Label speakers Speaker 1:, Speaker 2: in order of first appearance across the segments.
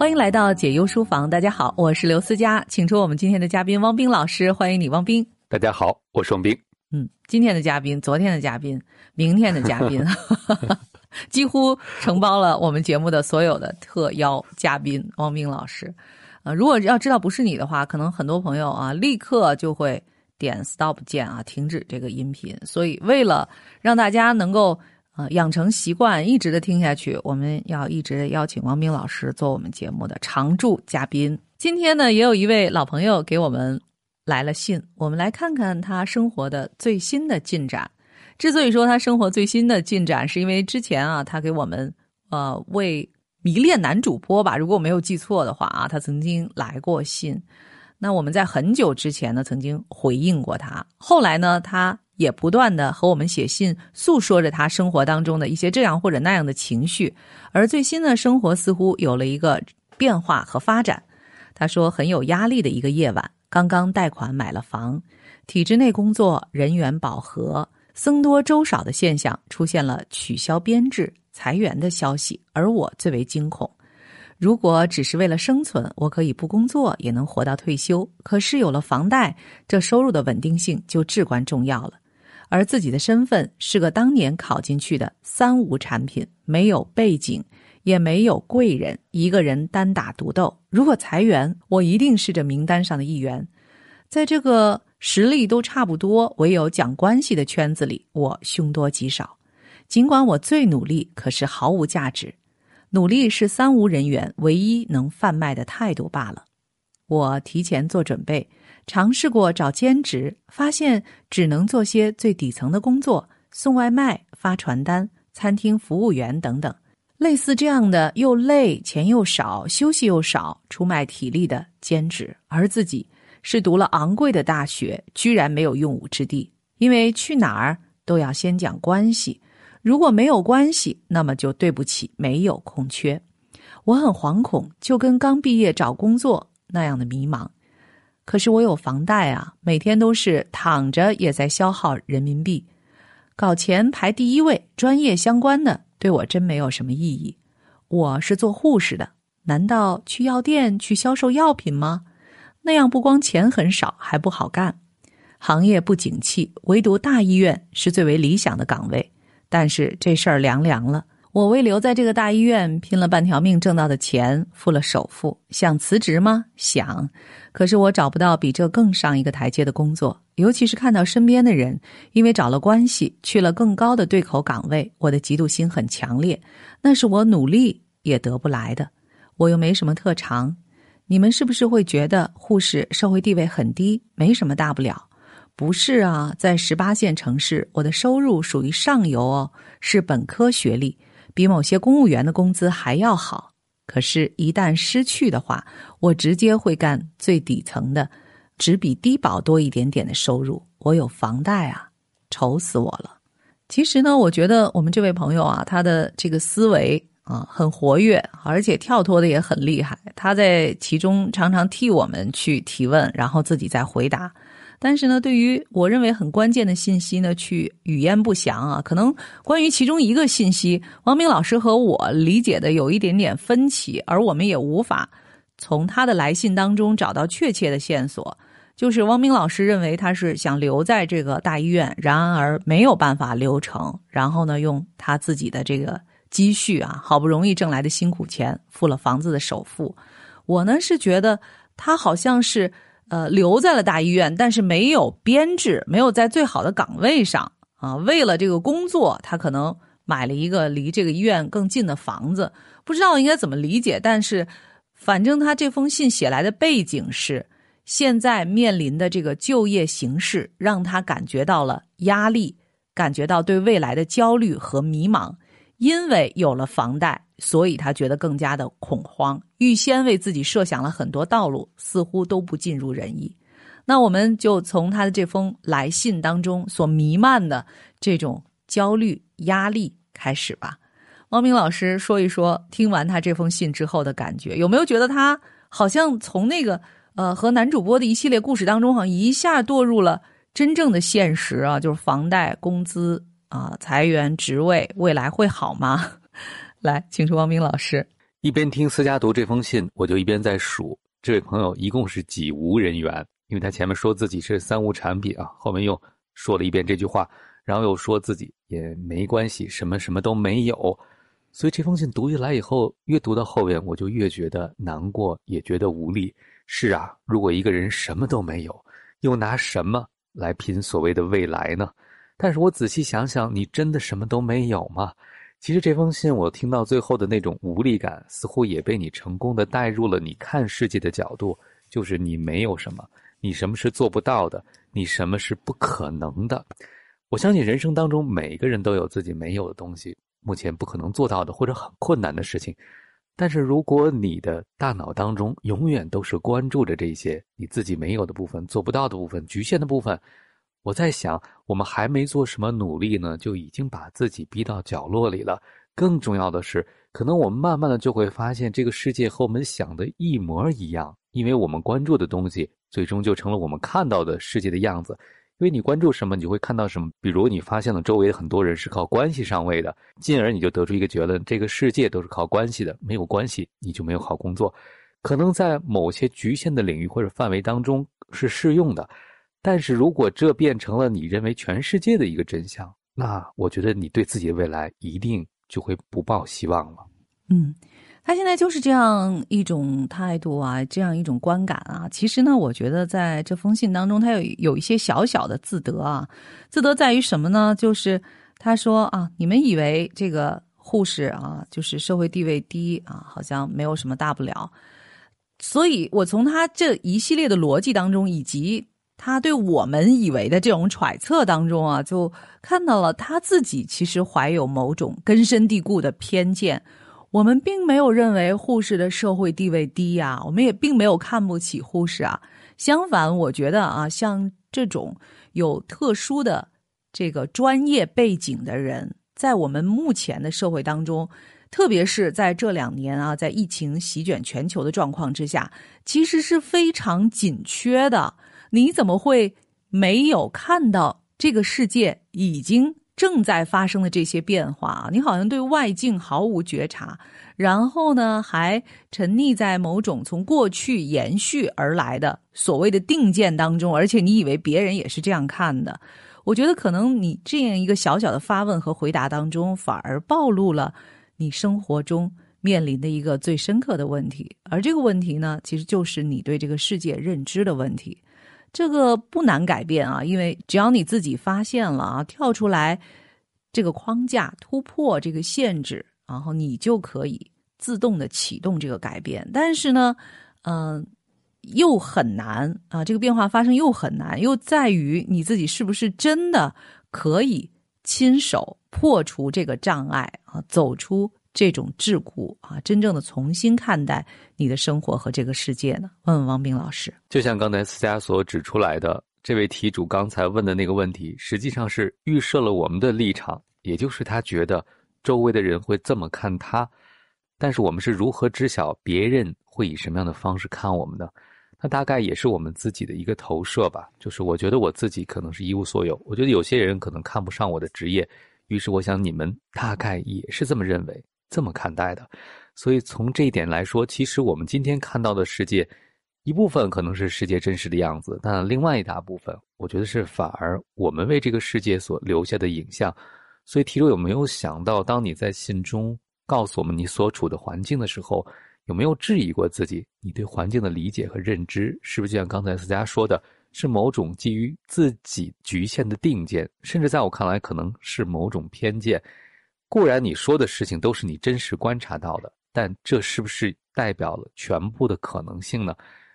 Speaker 1: 欢迎来到解忧书房，大家好，我是刘思佳，请出我们今天的嘉宾汪冰老师，欢迎你，汪冰。
Speaker 2: 大家好，我是汪冰。
Speaker 1: 嗯，今天的嘉宾、昨天的嘉宾、明天的嘉宾，几乎承包了我们节目的所有的特邀嘉宾汪冰老师。呃，如果要知道不是你的话，可能很多朋友啊，立刻就会点 stop 键啊，停止这个音频。所以，为了让大家能够。呃，养成习惯，一直的听下去。我们要一直邀请王冰老师做我们节目的常驻嘉宾。今天呢，也有一位老朋友给我们来了信，我们来看看他生活的最新的进展。之所以说他生活最新的进展，是因为之前啊，他给我们呃为迷恋男主播吧，如果我没有记错的话啊，他曾经来过信。那我们在很久之前呢，曾经回应过他。后来呢，他。也不断的和我们写信，诉说着他生活当中的一些这样或者那样的情绪，而最新的生活似乎有了一个变化和发展。他说很有压力的一个夜晚，刚刚贷款买了房，体制内工作人员饱和，僧多粥少的现象出现了，取消编制、裁员的消息，而我最为惊恐。如果只是为了生存，我可以不工作也能活到退休。可是有了房贷，这收入的稳定性就至关重要了。而自己的身份是个当年考进去的三无产品，没有背景，也没有贵人，一个人单打独斗。如果裁员，我一定是这名单上的一员。在这个实力都差不多，唯有讲关系的圈子里，我凶多吉少。尽管我最努力，可是毫无价值。努力是三无人员唯一能贩卖的态度罢了。我提前做准备。尝试过找兼职，发现只能做些最底层的工作，送外卖、发传单、餐厅服务员等等，类似这样的又累、钱又少、休息又少、出卖体力的兼职。而自己是读了昂贵的大学，居然没有用武之地，因为去哪儿都要先讲关系，如果没有关系，那么就对不起，没有空缺。我很惶恐，就跟刚毕业找工作那样的迷茫。可是我有房贷啊，每天都是躺着也在消耗人民币，搞钱排第一位，专业相关的对我真没有什么意义。我是做护士的，难道去药店去销售药品吗？那样不光钱很少，还不好干，行业不景气，唯独大医院是最为理想的岗位。但是这事儿凉凉了。我为留在这个大医院拼了半条命挣到的钱付了首付，想辞职吗？想，可是我找不到比这更上一个台阶的工作，尤其是看到身边的人因为找了关系去了更高的对口岗位，我的嫉妒心很强烈。那是我努力也得不来的，我又没什么特长。你们是不是会觉得护士社会地位很低，没什么大不了？不是啊，在十八线城市，我的收入属于上游哦，是本科学历。比某些公务员的工资还要好，可是，一旦失去的话，我直接会干最底层的，只比低保多一点点的收入。我有房贷啊，愁死我了。其实呢，我觉得我们这位朋友啊，他的这个思维啊很活跃，而且跳脱的也很厉害。他在其中常常替我们去提问，然后自己再回答。但是呢，对于我认为很关键的信息呢，去语焉不详啊。可能关于其中一个信息，王明老师和我理解的有一点点分歧，而我们也无法从他的来信当中找到确切的线索。就是汪明老师认为他是想留在这个大医院，然而没有办法留成，然后呢，用他自己的这个积蓄啊，好不容易挣来的辛苦钱付了房子的首付。我呢是觉得他好像是。呃，留在了大医院，但是没有编制，没有在最好的岗位上啊。为了这个工作，他可能买了一个离这个医院更近的房子，不知道应该怎么理解。但是，反正他这封信写来的背景是，现在面临的这个就业形势让他感觉到了压力，感觉到对未来的焦虑和迷茫。因为有了房贷，所以他觉得更加的恐慌，预先为自己设想了很多道路，似乎都不尽如人意。那我们就从他的这封来信当中所弥漫的这种焦虑、压力开始吧。汪明老师说一说，听完他这封信之后的感觉，有没有觉得他好像从那个呃和男主播的一系列故事当中，好像一下堕入了真正的现实啊？就是房贷、工资。啊，裁员职位未来会好吗？来，请出王明老师。
Speaker 2: 一边听思佳读这封信，我就一边在数这位朋友一共是几无人员，因为他前面说自己是三无产品啊，后面又说了一遍这句话，然后又说自己也没关系，什么什么都没有。所以这封信读下来以后，越读到后边，我就越觉得难过，也觉得无力。是啊，如果一个人什么都没有，又拿什么来拼所谓的未来呢？但是我仔细想想，你真的什么都没有吗？其实这封信，我听到最后的那种无力感，似乎也被你成功的带入了你看世界的角度，就是你没有什么，你什么是做不到的，你什么是不可能的。我相信人生当中每个人都有自己没有的东西，目前不可能做到的或者很困难的事情。但是如果你的大脑当中永远都是关注着这些你自己没有的部分、做不到的部分、局限的部分。我在想，我们还没做什么努力呢，就已经把自己逼到角落里了。更重要的是，可能我们慢慢的就会发现，这个世界和我们想的一模一样，因为我们关注的东西，最终就成了我们看到的世界的样子。因为你关注什么，你就会看到什么。比如你发现了周围的很多人是靠关系上位的，进而你就得出一个结论：这个世界都是靠关系的，没有关系你就没有好工作。可能在某些局限的领域或者范围当中是适用的。但是如果这变成了你认为全世界的一个真相，那我觉得你对自己的未来一定就会不抱希望了。
Speaker 1: 嗯，他现在就是这样一种态度啊，这样一种观感啊。其实呢，我觉得在这封信当中，他有有一些小小的自得啊。自得在于什么呢？就是他说啊，你们以为这个护士啊，就是社会地位低啊，好像没有什么大不了。所以我从他这一系列的逻辑当中，以及他对我们以为的这种揣测当中啊，就看到了他自己其实怀有某种根深蒂固的偏见。我们并没有认为护士的社会地位低呀，我们也并没有看不起护士啊。相反，我觉得啊，像这种有特殊的这个专业背景的人，在我们目前的社会当中，特别是在这两年啊，在疫情席卷全球的状况之下，其实是非常紧缺的。你怎么会没有看到这个世界已经正在发生的这些变化？你好像对外境毫无觉察，然后呢，还沉溺在某种从过去延续而来的所谓的定见当中，而且你以为别人也是这样看的。我觉得可能你这样一个小小的发问和回答当中，反而暴露了你生活中面临的一个最深刻的问题，而这个问题呢，其实就是你对这个世界认知的问题。这个不难改变啊，因为只要你自己发现了啊，跳出来这个框架，突破这个限制，然后你就可以自动的启动这个改变。但是呢，嗯，又很难啊，这个变化发生又很难，又在于你自己是不是真的可以亲手破除这个障碍啊，走出。这种桎梏啊，真正的重新看待你的生活和这个世界呢？问问王斌老师。
Speaker 2: 就像刚才思佳所指出来的，这位题主刚才问的那个问题，实际上是预设了我们的立场，也就是他觉得周围的人会这么看他。但是我们是如何知晓别人会以什么样的方式看我们的？那大概也是我们自己的一个投射吧。就是我觉得我自己可能是一无所有，我觉得有些人可能看不上我的职业，于是我想你们大概也是这么认为。这么看待的，所以从这一点来说，其实我们今天看到的世界，一部分可能是世界真实的样子，但另外一大部分，我觉得是反而我们为这个世界所留下的影像。所以，提出有没有想到，当你在信中告诉我们你所处的环境的时候，有没有质疑过自己？你对环境的理解和认知，是不是就像刚才思佳说的，是某种基于自己局限的定见，甚至在我看来，可能是某种偏见？固然你说的事情都是你真实观察到的，但这是不是代表了全部的可能性呢？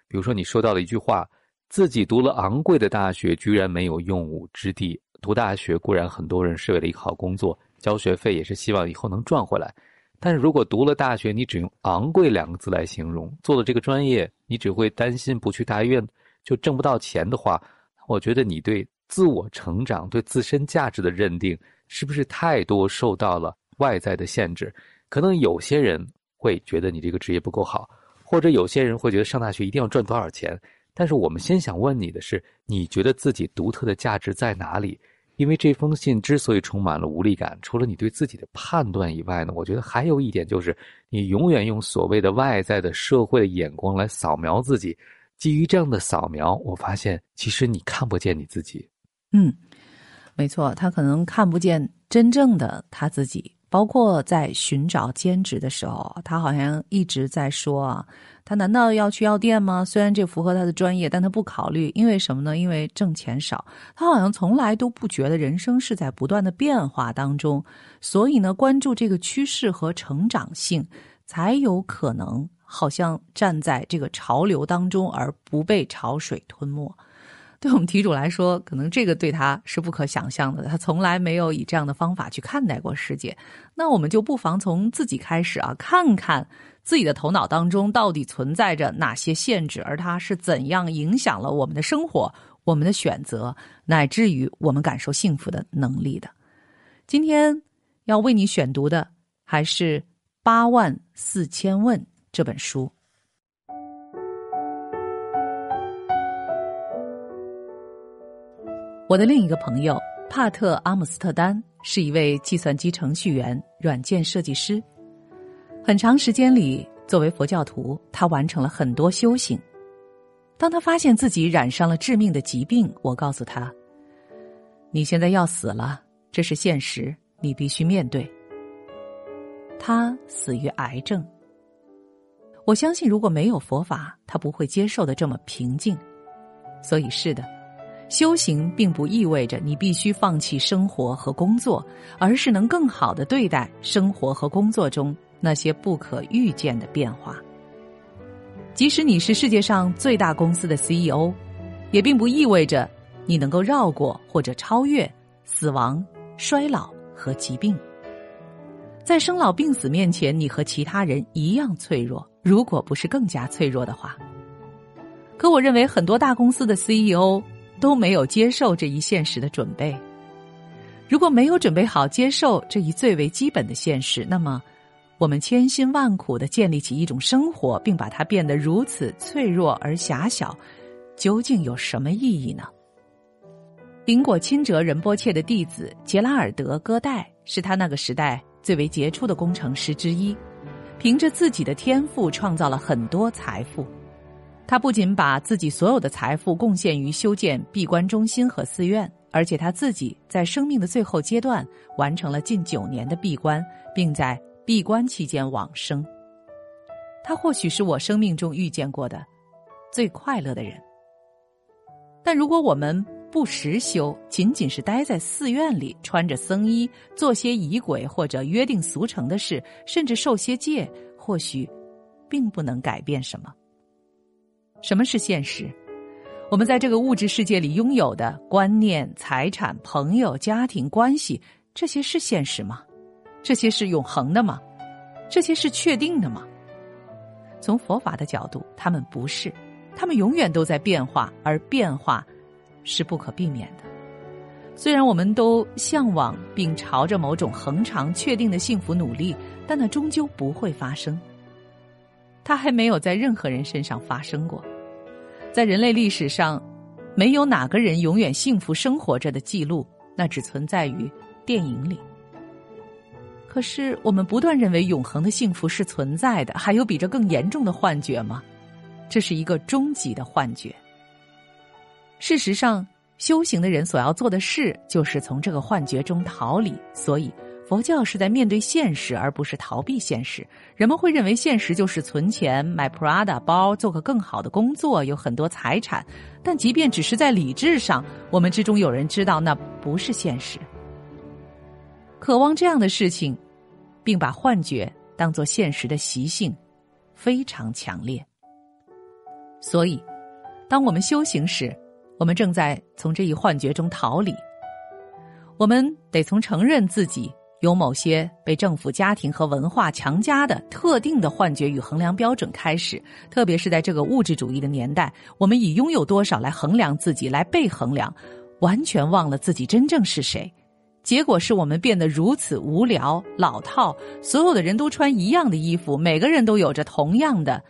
Speaker 2: 比如说你说到了一句话，自己读了昂贵的大学，居然没有用武之地。读大学固然很多人是为了一个好工作，交学费也是希望以后能赚回来。但是如果读了大学，你只用昂贵两个字来形容，做了这个专业，你只会担心不去大医院就挣不到钱的话，我觉得你对自我成长、对自身价值的认定。是不是太多受到了外在的限制？可能有些人会觉得你这个职业不够好，或者有些人会觉得上大学一定要赚多少钱。但是我们先想问你的是：你觉得自己独特的价值在哪里？因为这封信之所以充满了无力感，除了你对自己的判断以外呢，我觉得还有一点就是，你永远用所谓的外在的社会的眼光来扫描自己。基于这样的扫描，我发现其实你看不见你自己。
Speaker 1: 嗯，没错，他可能看不见真正的他自己。包括在寻找兼职的时候，他好像一直在说啊，他难道要去药店吗？虽然这符合他的专业，但他不考虑，因为什么呢？因为挣钱少。他好像从来都不觉得人生是在不断的变化当中，所以呢，关注这个趋势和成长性，才有可能好像站在这个潮流当中，而不被潮水吞没。对我们题主来说，可能这个对他是不可想象的。他从来没有以这样的方法去看待过世界。那我们就不妨从自己开始啊，看看自己的头脑当中到底存在着哪些限制，而它是怎样影响了我们的生活、我们的选择，乃至于我们感受幸福的能力的。今天要为你选读的还是《八万四千问》这本书。我的另一个朋友帕特·阿姆斯特丹是一位计算机程序员、软件设计师。很长时间里，作为佛教徒，他完成了很多修行。当他发现自己染上了致命的疾病，我告诉他：“你现在要死了，这是现实，你必须面对。”他死于癌症。我相信，如果没有佛法，他不会接受的这么平静。所以，是的。修行并不意味着你必须放弃生活和工作，而是能更好的对待生活和工作中那些不可预见的变化。即使你是世界上最大公司的 CEO，也并不意味着你能够绕过或者超越死亡、衰老和疾病。在生老病死面前，你和其他人一样脆弱，如果不是更加脆弱的话。可我认为，很多大公司的 CEO。都没有接受这一现实的准备。如果没有准备好接受这一最为基本的现实，那么我们千辛万苦的建立起一种生活，并把它变得如此脆弱而狭小，究竟有什么意义呢？顶果钦哲仁波切的弟子杰拉尔德·戈代是他那个时代最为杰出的工程师之一，凭着自己的天赋创造了很多财富。他不仅把自己所有的财富贡献于修建闭关中心和寺院，而且他自己在生命的最后阶段完成了近九年的闭关，并在闭关期间往生。他或许是我生命中遇见过的最快乐的人。但如果我们不实修，仅仅是待在寺院里，穿着僧衣，做些仪轨或者约定俗成的事，甚至受些戒，或许并不能改变什么。什么是现实？我们在这个物质世界里拥有的观念、财产、朋友、家庭关系，这些是现实吗？这些是永恒的吗？这些是确定的吗？从佛法的角度，他们不是，他们永远都在变化，而变化是不可避免的。虽然我们都向往并朝着某种恒常、确定的幸福努力，但那终究不会发生。它还没有在任何人身上发生过。在人类历史上，没有哪个人永远幸福生活着的记录，那只存在于电影里。可是，我们不断认为永恒的幸福是存在的，还有比这更严重的幻觉吗？这是一个终极的幻觉。事实上，修行的人所要做的事，就是从这个幻觉中逃离。所以。佛教是在面对现实，而不是逃避现实。人们会认为现实就是存钱、买 Prada 包、做个更好的工作、有很多财产。但即便只是在理智上，我们之中有人知道那不是现实。渴望这样的事情，并把幻觉当作现实的习性，非常强烈。所以，当我们修行时，我们正在从这一幻觉中逃离。我们得从承认自己。有某些被政府、家庭和文化强加的特定的幻觉与衡量标准开始，特别是在这个物质主义的年代，我们以拥有多少来衡量自己，来被衡量，完全忘了自己真正是谁。结果是我们变得如此无聊、老套，所有的人都穿一样的衣服，每个人都有着同样的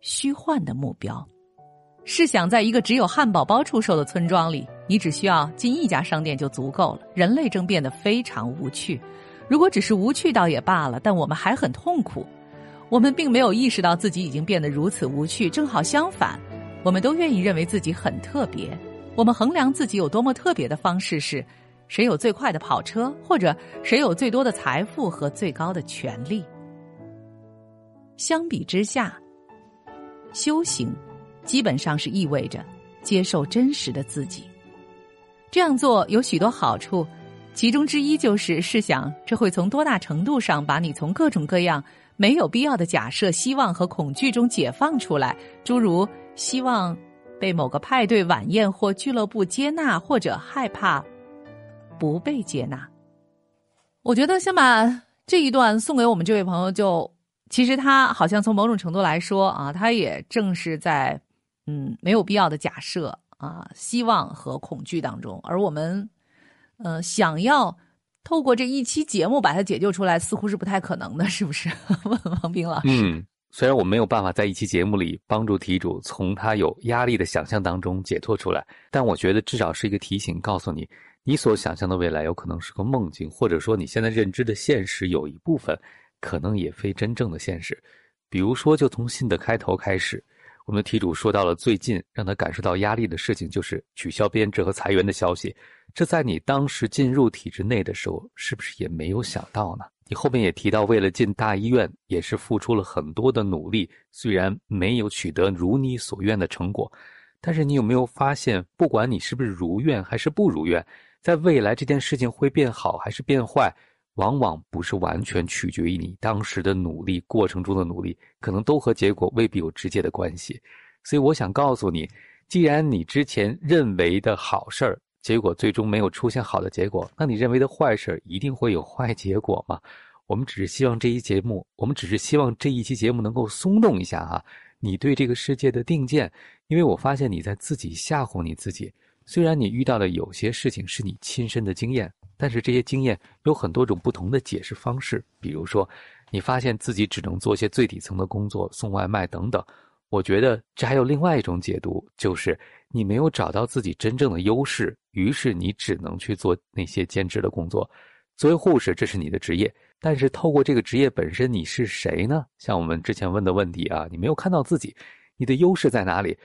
Speaker 1: 虚幻的目标。试想，在一个只有汉堡包出售的村庄里，你只需要进一家商店就足够了。人类正变得非常无趣。如果只是无趣倒也罢了，但我们还很痛苦。我们并没有意识到自己已经变得如此无趣。正好相反，我们都愿意认为自己很特别。我们衡量自己有多么特别的方式是：谁有最快的跑车，或者谁有最多的财富和最高的权利。相比之下，修行。基本上是意味着接受真实的自己。这样做有许多好处，其中之一就是试想，这会从多大程度上把你从各种各样没有必要的假设、希望和恐惧中解放出来，诸如希望被某个派对、晚宴或俱乐部接纳，或者害怕不被接纳。我觉得先把这一段送给我们这位朋友，就其实他好像从某种程度来说啊，他也正是在。嗯，没有必要的假设啊，希望和恐惧当中，而我们，呃，想要透过这一期节目把它解救出来，似乎是不太可能的，是不是？问王斌老师。
Speaker 2: 嗯，虽然我没有办法在一期节目里帮助题主从他有压力的想象当中解脱出来，但我觉得至少是一个提醒，告诉你，你所想象的未来有可能是个梦境，或者说你现在认知的现实有一部分可能也非真正的现实。比如说，就从信的开头开始。我们的题主说到了最近让他感受到压力的事情，就是取消编制和裁员的消息。这在你当时进入体制内的时候，是不是也没有想到呢？你后面也提到，为了进大医院，也是付出了很多的努力，虽然没有取得如你所愿的成果，但是你有没有发现，不管你是不是如愿还是不如愿，在未来这件事情会变好还是变坏？往往不是完全取决于你当时的努力过程中的努力，可能都和结果未必有直接的关系。所以我想告诉你，既然你之前认为的好事儿，结果最终没有出现好的结果，那你认为的坏事一定会有坏结果吗？我们只是希望这一节目，我们只是希望这一期节目能够松动一下啊，你对这个世界的定见，因为我发现你在自己吓唬你自己。虽然你遇到的有些事情是你亲身的经验。但是这些经验有很多种不同的解释方式，比如说，你发现自己只能做些最底层的工作，送外卖等等。我觉得这还有另外一种解读，就是你没有找到自己真正的优势，于是你只能去做那些兼职的工作。作为护士，这是你的职业，但是透过这个职业本身，你是谁呢？像我们之前问的问题啊，你没有看到自己，你的优势在哪里？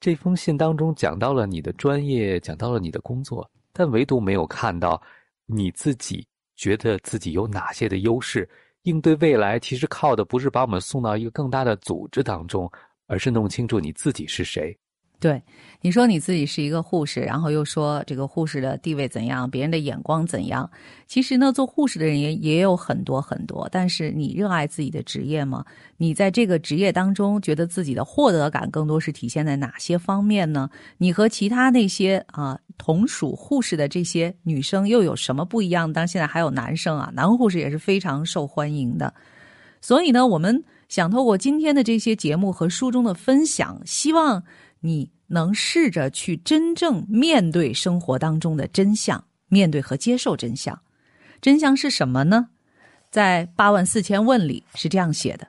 Speaker 2: 这封信当中讲到了你的专业，讲到了你的工作，但唯独没有看到。你自己觉得自己有哪些的优势？应对未来，其实靠的不是把我们送到一个更大的组织当中，而是弄清楚你自己是谁。
Speaker 1: 对，你说你自己是一个护士，然后又说这个护士的地位怎样，别人的眼光怎样？其实呢，做护士的人也也有很多很多。但是你热爱自己的职业吗？你在这个职业当中，觉得自己的获得感更多是体现在哪些方面呢？你和其他那些啊同属护士的这些女生又有什么不一样？当然，现在还有男生啊，男护士也是非常受欢迎的。所以呢，我们想透过今天的这些节目和书中的分享，希望你。能试着去真正面对生活当中的真相，面对和接受真相。真相是什么呢？在八万四千问里是这样写的：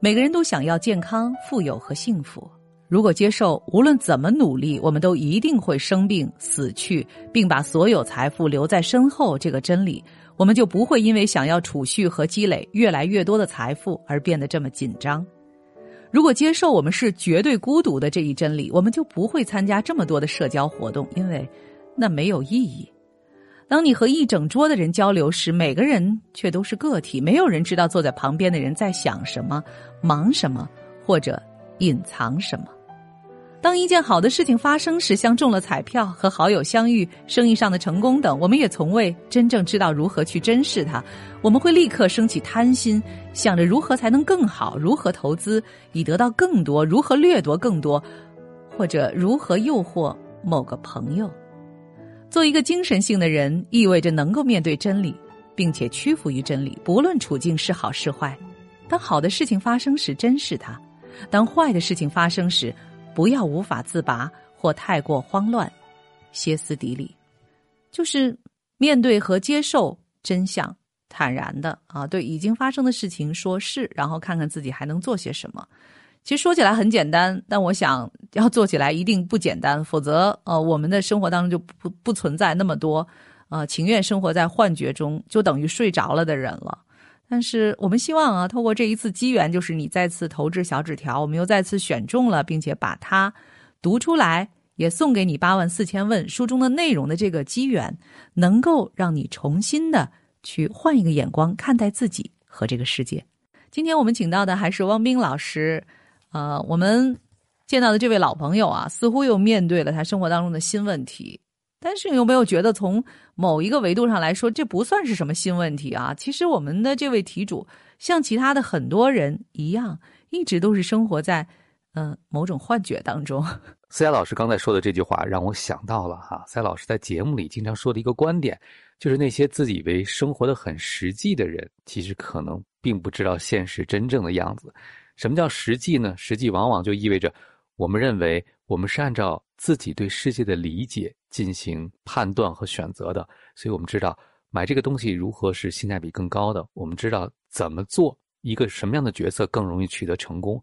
Speaker 1: 每个人都想要健康、富有和幸福。如果接受无论怎么努力，我们都一定会生病、死去，并把所有财富留在身后这个真理。我们就不会因为想要储蓄和积累越来越多的财富而变得这么紧张。如果接受我们是绝对孤独的这一真理，我们就不会参加这么多的社交活动，因为那没有意义。当你和一整桌的人交流时，每个人却都是个体，没有人知道坐在旁边的人在想什么、忙什么或者隐藏什么。当一件好的事情发生时，像中了彩票、和好友相遇、生意上的成功等，我们也从未真正知道如何去珍视它。我们会立刻升起贪心，想着如何才能更好，如何投资以得到更多，如何掠夺更多，或者如何诱惑某个朋友。做一个精神性的人，意味着能够面对真理，并且屈服于真理，不论处境是好是坏。当好的事情发生时，珍视它；当坏的事情发生时，不要无法自拔或太过慌乱、歇斯底里，就是面对和接受真相，坦然的啊，对已经发生的事情说是，然后看看自己还能做些什么。其实说起来很简单，但我想要做起来一定不简单，否则呃，我们的生活当中就不不存在那么多呃情愿生活在幻觉中，就等于睡着了的人了。但是我们希望啊，透过这一次机缘，就是你再次投掷小纸条，我们又再次选中了，并且把它读出来，也送给你八万四千问书中的内容的这个机缘，能够让你重新的。去换一个眼光看待自己和这个世界。今天我们请到的还是汪冰老师，呃，我们见到的这位老朋友啊，似乎又面对了他生活当中的新问题。但是你有没有觉得，从某一个维度上来说，这不算是什么新问题啊？其实我们的这位题主，像其他的很多人一样，一直都是生活在嗯某种幻觉当中。
Speaker 2: 思佳老师刚才说的这句话，让我想到了哈，思佳老师在节目里经常说的一个观点。就是那些自以为生活的很实际的人，其实可能并不知道现实真正的样子。什么叫实际呢？实际往往就意味着，我们认为我们是按照自己对世界的理解进行判断和选择的。所以我们知道买这个东西如何是性价比更高的，我们知道怎么做一个什么样的角色更容易取得成功。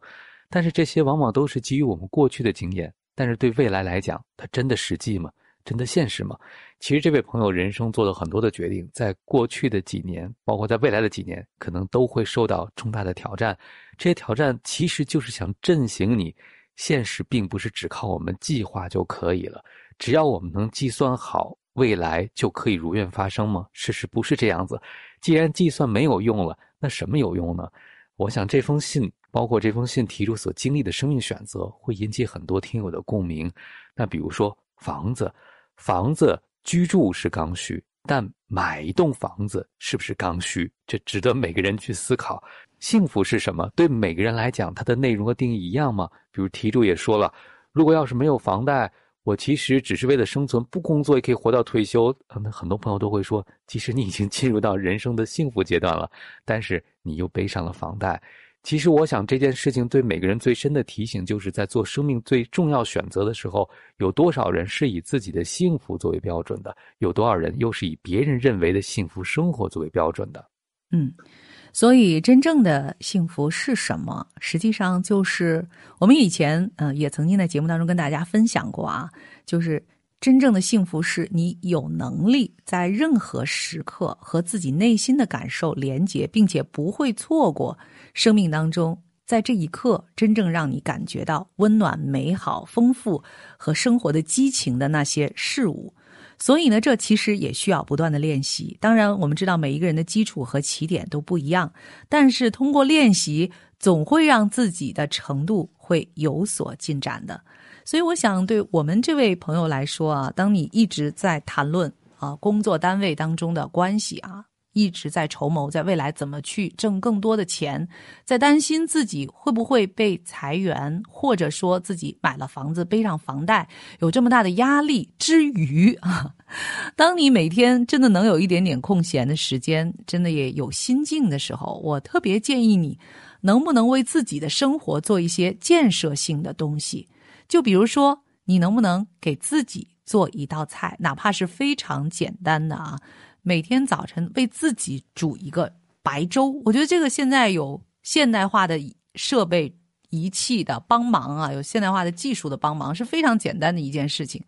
Speaker 2: 但是这些往往都是基于我们过去的经验，但是对未来来讲，它真的实际吗？真的现实吗？其实这位朋友人生做了很多的决定，在过去的几年，包括在未来的几年，可能都会受到重大的挑战。这些挑战其实就是想震醒你：现实并不是只靠我们计划就可以了。只要我们能计算好，未来就可以如愿发生吗？事实不是这样子。既然计算没有用了，那什么有用呢？我想这封信，包括这封信提出所经历的生命选择，会引起很多听友的共鸣。那比如说房子。房子居住是刚需，但买一栋房子是不是刚需？这值得每个人去思考。幸福是什么？对每个人来讲，它的内容和定义一样吗？比如题主也说了，如果要是没有房贷，我其实只是为了生存，不工作也可以活到退休。那很多朋友都会说，即使你已经进入到人生的幸福阶段了，但是你又背上了房贷。其实，我想这件事情对每个人最深的提醒，就是在做生命最重要选择的时候，有多少人是以自己的幸福作为标准的，有多少人又是以别人认为的幸福生活作为标准的？
Speaker 1: 嗯，所以真正的幸福是什么？实际上就是我们以前嗯也曾经在节目当中跟大家分享过啊，就是。真正的幸福是你有能力在任何时刻和自己内心的感受连接，并且不会错过生命当中在这一刻真正让你感觉到温暖、美好、丰富和生活的激情的那些事物。所以呢，这其实也需要不断的练习。当然，我们知道每一个人的基础和起点都不一样，但是通过练习，总会让自己的程度会有所进展的。所以，我想对我们这位朋友来说啊，当你一直在谈论啊工作单位当中的关系啊，一直在筹谋在未来怎么去挣更多的钱，在担心自己会不会被裁员，或者说自己买了房子背上房贷有这么大的压力之余啊，当你每天真的能有一点点空闲的时间，真的也有心境的时候，我特别建议你，能不能为自己的生活做一些建设性的东西。就比如说，你能不能给自己做一道菜，哪怕是非常简单的啊？每天早晨为自己煮一个白粥。我觉得这个现在有现代化的设备仪器的帮忙啊，有现代化的技术的帮忙，是非常简单的一件事情。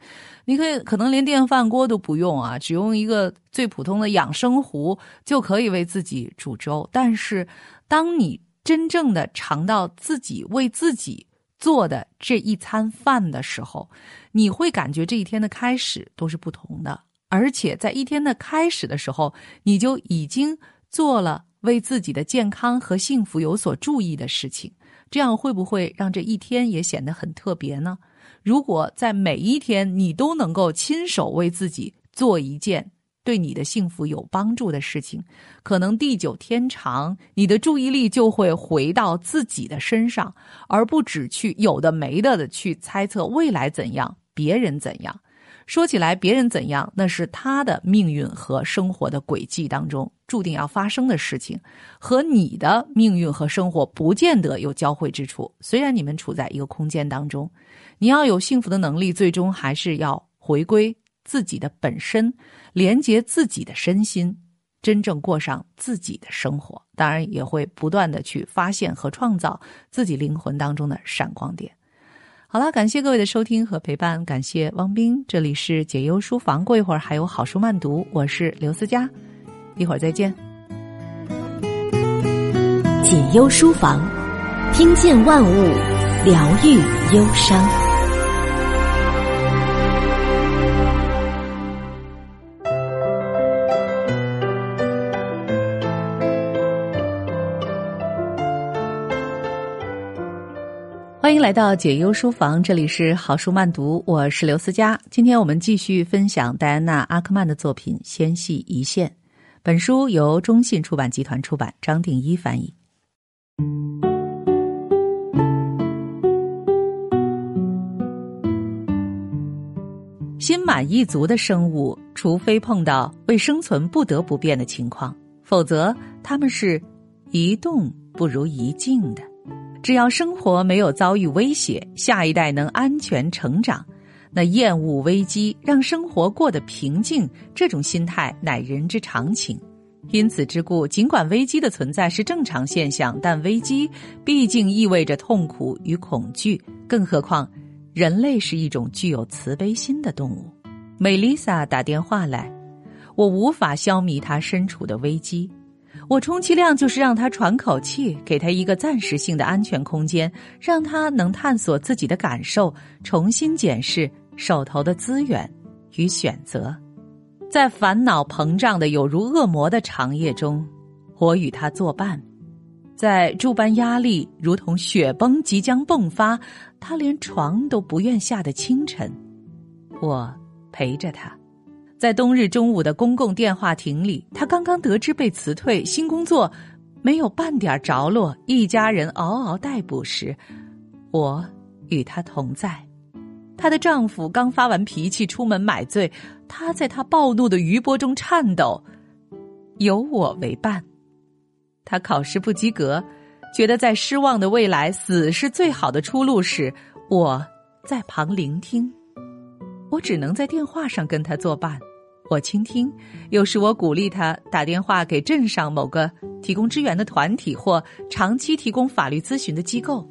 Speaker 1: 你可以可能连电饭锅都不用啊，只用一个最普通的养生壶就可以为自己煮粥。但是，当你真正的尝到自己为自己。做的这一餐饭的时候，你会感觉这一天的开始都是不同的，而且在一天的开始的时候，你就已经做了为自己的健康和幸福有所注意的事情。这样会不会让这一天也显得很特别呢？如果在每一天你都能够亲手为自己做一件。对你的幸福有帮助的事情，可能地久天长，你的注意力就会回到自己的身上，而不只去有的没的的去猜测未来怎样，别人怎样。说起来，别人怎样，那是他的命运和生活的轨迹当中注定要发生的事情，和你的命运和生活不见得有交汇之处。虽然你们处在一个空间当中，你要有幸福的能力，最终还是要回归。自己的本身，连接自己的身心，真正过上自己的生活。当然，也会不断的去发现和创造自己灵魂当中的闪光点。好了，感谢各位的收听和陪伴，感谢汪斌，这里是解忧书房。过一会儿还有好书慢读，我是刘思佳，一会儿再见。
Speaker 3: 解忧书房，听见万物，疗愈忧伤。
Speaker 1: 来到解忧书房，这里是好书慢读，我是刘思佳。今天我们继续分享戴安娜·阿克曼的作品《纤细一线》。本书由中信出版集团出版，张定一翻译。心满意足的生物，除非碰到为生存不得不变的情况，否则他们是一动不如一静的。只要生活没有遭遇威胁，下一代能安全成长，那厌恶危机，让生活过得平静，这种心态乃人之常情。因此之故，尽管危机的存在是正常现象，但危机毕竟意味着痛苦与恐惧。更何况，人类是一种具有慈悲心的动物。美丽莎打电话来，我无法消弭她身处的危机。我充其量就是让他喘口气，给他一个暂时性的安全空间，让他能探索自己的感受，重新检视手头的资源与选择。在烦恼膨胀的有如恶魔的长夜中，我与他作伴；在诸般压力如同雪崩即将迸发，他连床都不愿下的清晨，我陪着他；在冬日中午的公共电话亭里，他刚刚得知被辞退，新工作没有半点着落，一家人嗷嗷待哺时，我与他同在。她的丈夫刚发完脾气出门买醉，她在他暴怒的余波中颤抖，有我为伴。她考试不及格，觉得在失望的未来死是最好的出路时，我在旁聆听。我只能在电话上跟他作伴，我倾听，有时我鼓励他打电话给镇上某个提供支援的团体或长期提供法律咨询的机构。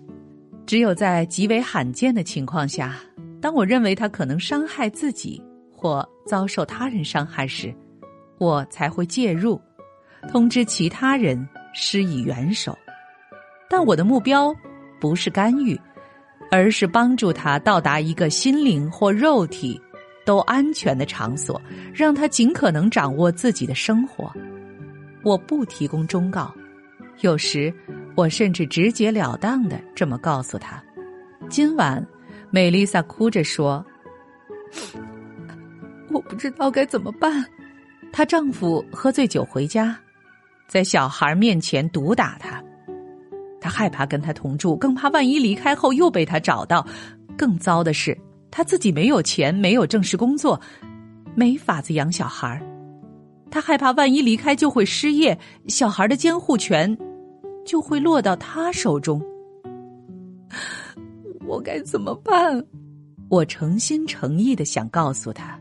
Speaker 1: 只有在极为罕见的情况下。当我认为他可能伤害自己或遭受他人伤害时，我才会介入，通知其他人施以援手。但我的目标不是干预，而是帮助他到达一个心灵或肉体都安全的场所，让他尽可能掌握自己的生活。我不提供忠告，有时我甚至直截了当的这么告诉他：今晚。美丽莎哭着说：“我不知道该怎么办。”她丈夫喝醉酒回家，在小孩面前毒打她。她害怕跟他同住，更怕万一离开后又被他找到。更糟的是，他自己没有钱，没有正式工作，没法子养小孩。他害怕万一离开就会失业，小孩的监护权就会落到他手中。我该怎么办？我诚心诚意的想告诉他，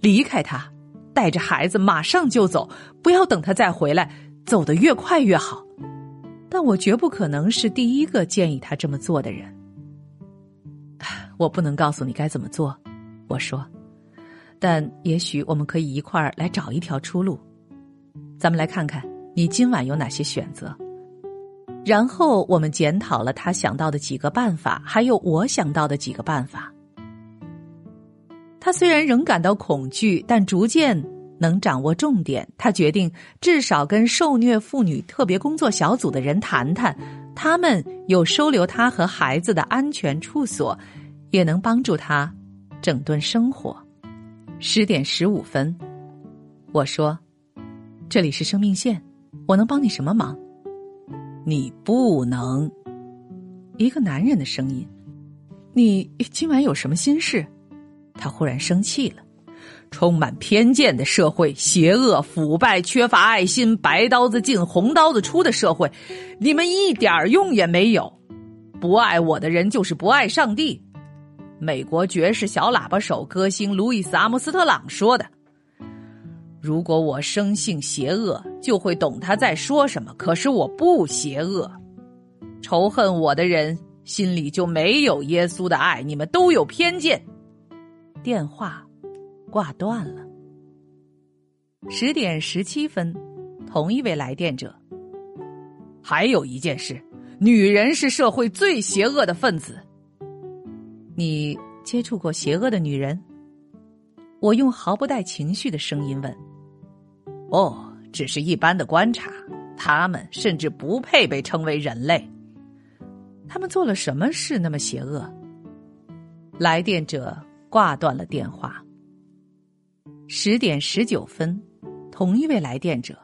Speaker 1: 离开他，带着孩子马上就走，不要等他再回来，走得越快越好。但我绝不可能是第一个建议他这么做的人。我不能告诉你该怎么做，我说，但也许我们可以一块儿来找一条出路。咱们来看看你今晚有哪些选择。然后我们检讨了他想到的几个办法，还有我想到的几个办法。他虽然仍感到恐惧，但逐渐能掌握重点。他决定至少跟受虐妇女特别工作小组的人谈谈，他们有收留他和孩子的安全处所，也能帮助他整顿生活。十点十五分，我说：“这里是生命线，我能帮你什么忙？”你不能。一个男人的声音。你今晚有什么心事？他忽然生气了。充满偏见的社会，邪恶、腐败、缺乏爱心，白刀子进红刀子出的社会，你们一点用也没有。不爱我的人就是不爱上帝。美国爵士小喇叭手歌星路易斯·阿姆斯特朗说的。如果我生性邪恶，就会懂他在说什么。可是我不邪恶，仇恨我的人心里就没有耶稣的爱。你们都有偏见。电话挂断了。十点十七分，同一位来电者。还有一件事，女人是社会最邪恶的分子。你接触过邪恶的女人？我用毫不带情绪的声音问。哦，只是一般的观察。他们甚至不配被称为人类。他们做了什么事那么邪恶？来电者挂断了电话。十点十九分，同一位来电者。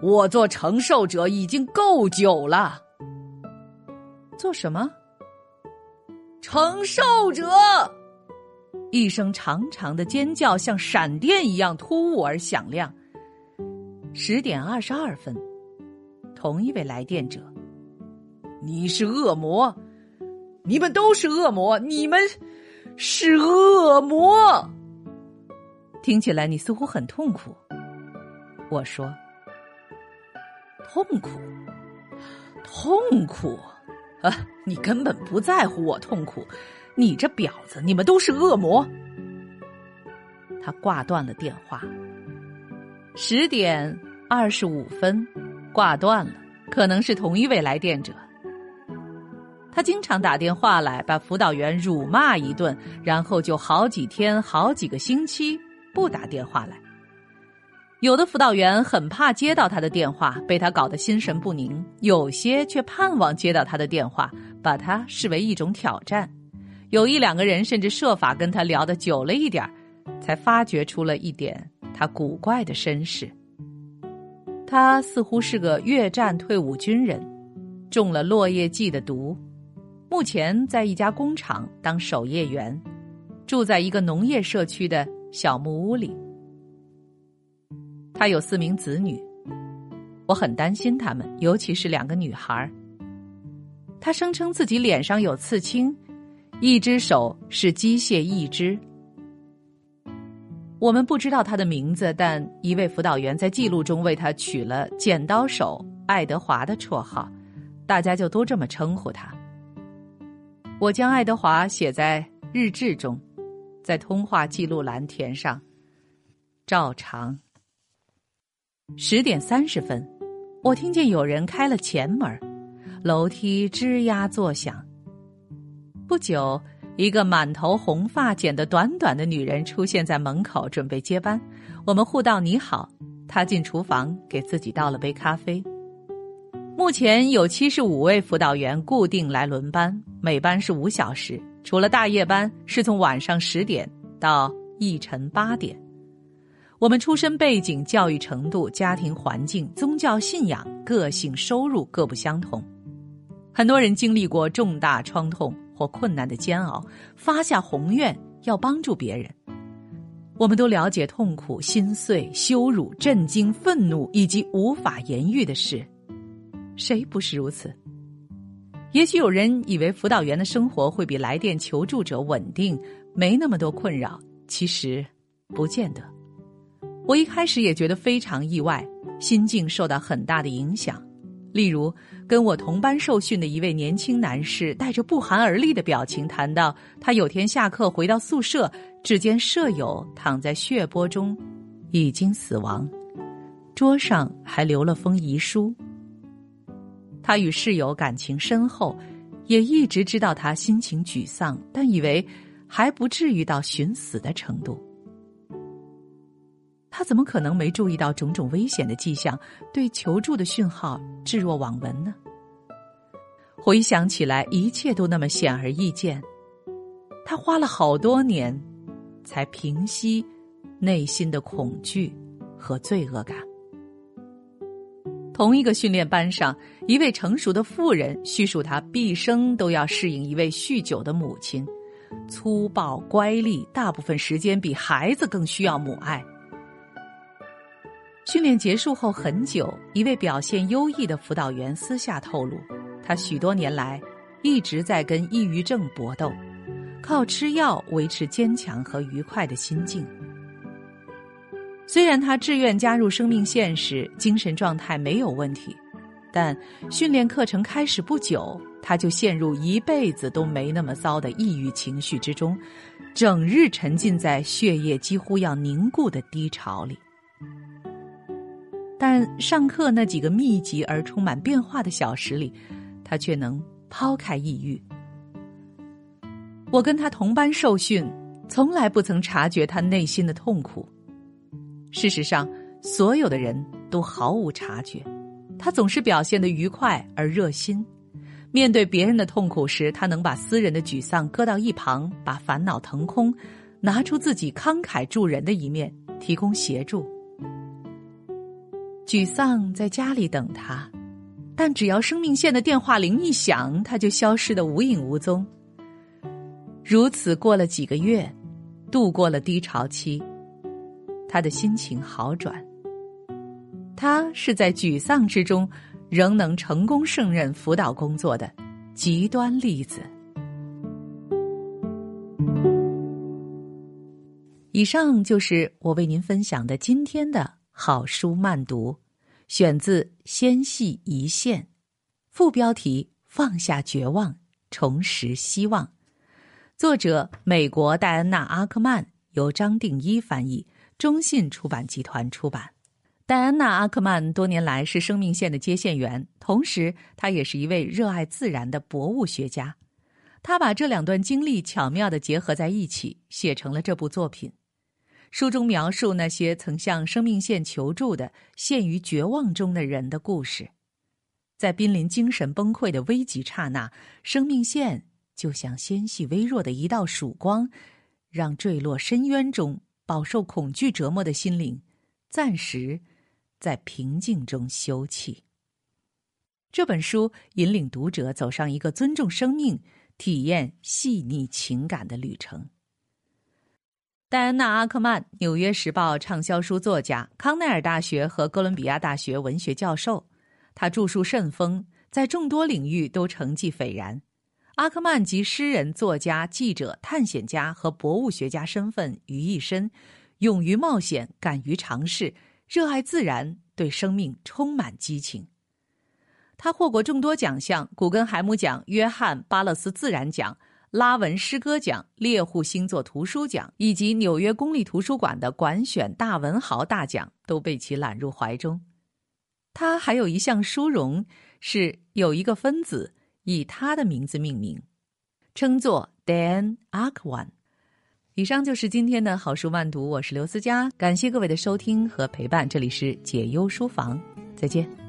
Speaker 1: 我做承受者已经够久了。做什么？承受者！一声长长的尖叫像闪电一样突兀而响亮。十点二十二分，同一位来电者：“你是恶魔，你们都是恶魔，你们是恶魔。”听起来你似乎很痛苦。我说：“痛苦，痛苦啊！你根本不在乎我痛苦，你这婊子！你们都是恶魔。”他挂断了电话。十点二十五分，挂断了，可能是同一位来电者。他经常打电话来，把辅导员辱骂一顿，然后就好几天、好几个星期不打电话来。有的辅导员很怕接到他的电话，被他搞得心神不宁；有些却盼望接到他的电话，把他视为一种挑战。有一两个人甚至设法跟他聊得久了一点才发掘出了一点。他古怪的身世，他似乎是个越战退伍军人，中了落叶剂的毒，目前在一家工厂当守夜员，住在一个农业社区的小木屋里。他有四名子女，我很担心他们，尤其是两个女孩。他声称自己脸上有刺青，一只手是机械义肢。我们不知道他的名字，但一位辅导员在记录中为他取了“剪刀手爱德华”的绰号，大家就都这么称呼他。我将爱德华写在日志中，在通话记录栏填上“照常”。十点三十分，我听见有人开了前门，楼梯吱呀作响。不久。一个满头红发、剪得短短的女人出现在门口，准备接班。我们互道你好。她进厨房给自己倒了杯咖啡。目前有七十五位辅导员固定来轮班，每班是五小时，除了大夜班是从晚上十点到一晨八点。我们出身背景、教育程度、家庭环境、宗教信仰、个性、收入各不相同，很多人经历过重大创痛。或困难的煎熬，发下宏愿要帮助别人。我们都了解痛苦、心碎、羞辱、震惊、愤怒以及无法言喻的事，谁不是如此？也许有人以为辅导员的生活会比来电求助者稳定，没那么多困扰。其实，不见得。我一开始也觉得非常意外，心境受到很大的影响。例如，跟我同班受训的一位年轻男士，带着不寒而栗的表情谈到，他有天下课回到宿舍，只见舍友躺在血泊中，已经死亡，桌上还留了封遗书。他与室友感情深厚，也一直知道他心情沮丧，但以为还不至于到寻死的程度。他怎么可能没注意到种种危险的迹象，对求助的讯号置若罔闻呢？回想起来，一切都那么显而易见。他花了好多年，才平息内心的恐惧和罪恶感。同一个训练班上，一位成熟的妇人叙述，她毕生都要适应一位酗酒的母亲，粗暴乖戾，大部分时间比孩子更需要母爱。训练结束后很久，一位表现优异的辅导员私下透露，他许多年来一直在跟抑郁症搏斗，靠吃药维持坚强和愉快的心境。虽然他志愿加入生命线时精神状态没有问题，但训练课程开始不久，他就陷入一辈子都没那么糟的抑郁情绪之中，整日沉浸在血液几乎要凝固的低潮里。但上课那几个密集而充满变化的小时里，他却能抛开抑郁。我跟他同班受训，从来不曾察觉他内心的痛苦。事实上，所有的人都毫无察觉。他总是表现得愉快而热心。面对别人的痛苦时，他能把私人的沮丧搁到一旁，把烦恼腾空，拿出自己慷慨助人的一面，提供协助。沮丧在家里等他，但只要生命线的电话铃一响，他就消失的无影无踪。如此过了几个月，度过了低潮期，他的心情好转。他是在沮丧之中，仍能成功胜任辅导工作的极端例子。以上就是我为您分享的今天的。好书慢读，选自《纤细一线》，副标题：放下绝望，重拾希望。作者：美国戴安娜·阿克曼，由张定一翻译，中信出版集团出版。戴安娜·阿克曼多年来是生命线的接线员，同时她也是一位热爱自然的博物学家。她把这两段经历巧妙的结合在一起，写成了这部作品。书中描述那些曾向生命线求助的陷于绝望中的人的故事，在濒临精神崩溃的危急刹那，生命线就像纤细微弱的一道曙光，让坠落深渊中饱受恐惧折磨的心灵暂时在平静中休憩。这本书引领读者走上一个尊重生命、体验细腻情感的旅程。戴安娜·阿克曼，《纽约时报》畅销书作家，康奈尔大学和哥伦比亚大学文学教授。他著述甚丰，在众多领域都成绩斐然。阿克曼集诗人、作家、记者、探险家和博物学家身份于一身，勇于冒险，敢于尝试，热爱自然，对生命充满激情。他获过众多奖项：古根海姆奖、约翰·巴勒斯自然奖。拉文诗歌奖、猎户星座图书奖以及纽约公立图书馆的管选大文豪大奖都被其揽入怀中。他还有一项殊荣，是有一个分子以他的名字命名，称作 Dan Arkwan。以上就是今天的好书慢读，我是刘思佳，感谢各位的收听和陪伴。这里是解忧书房，再见。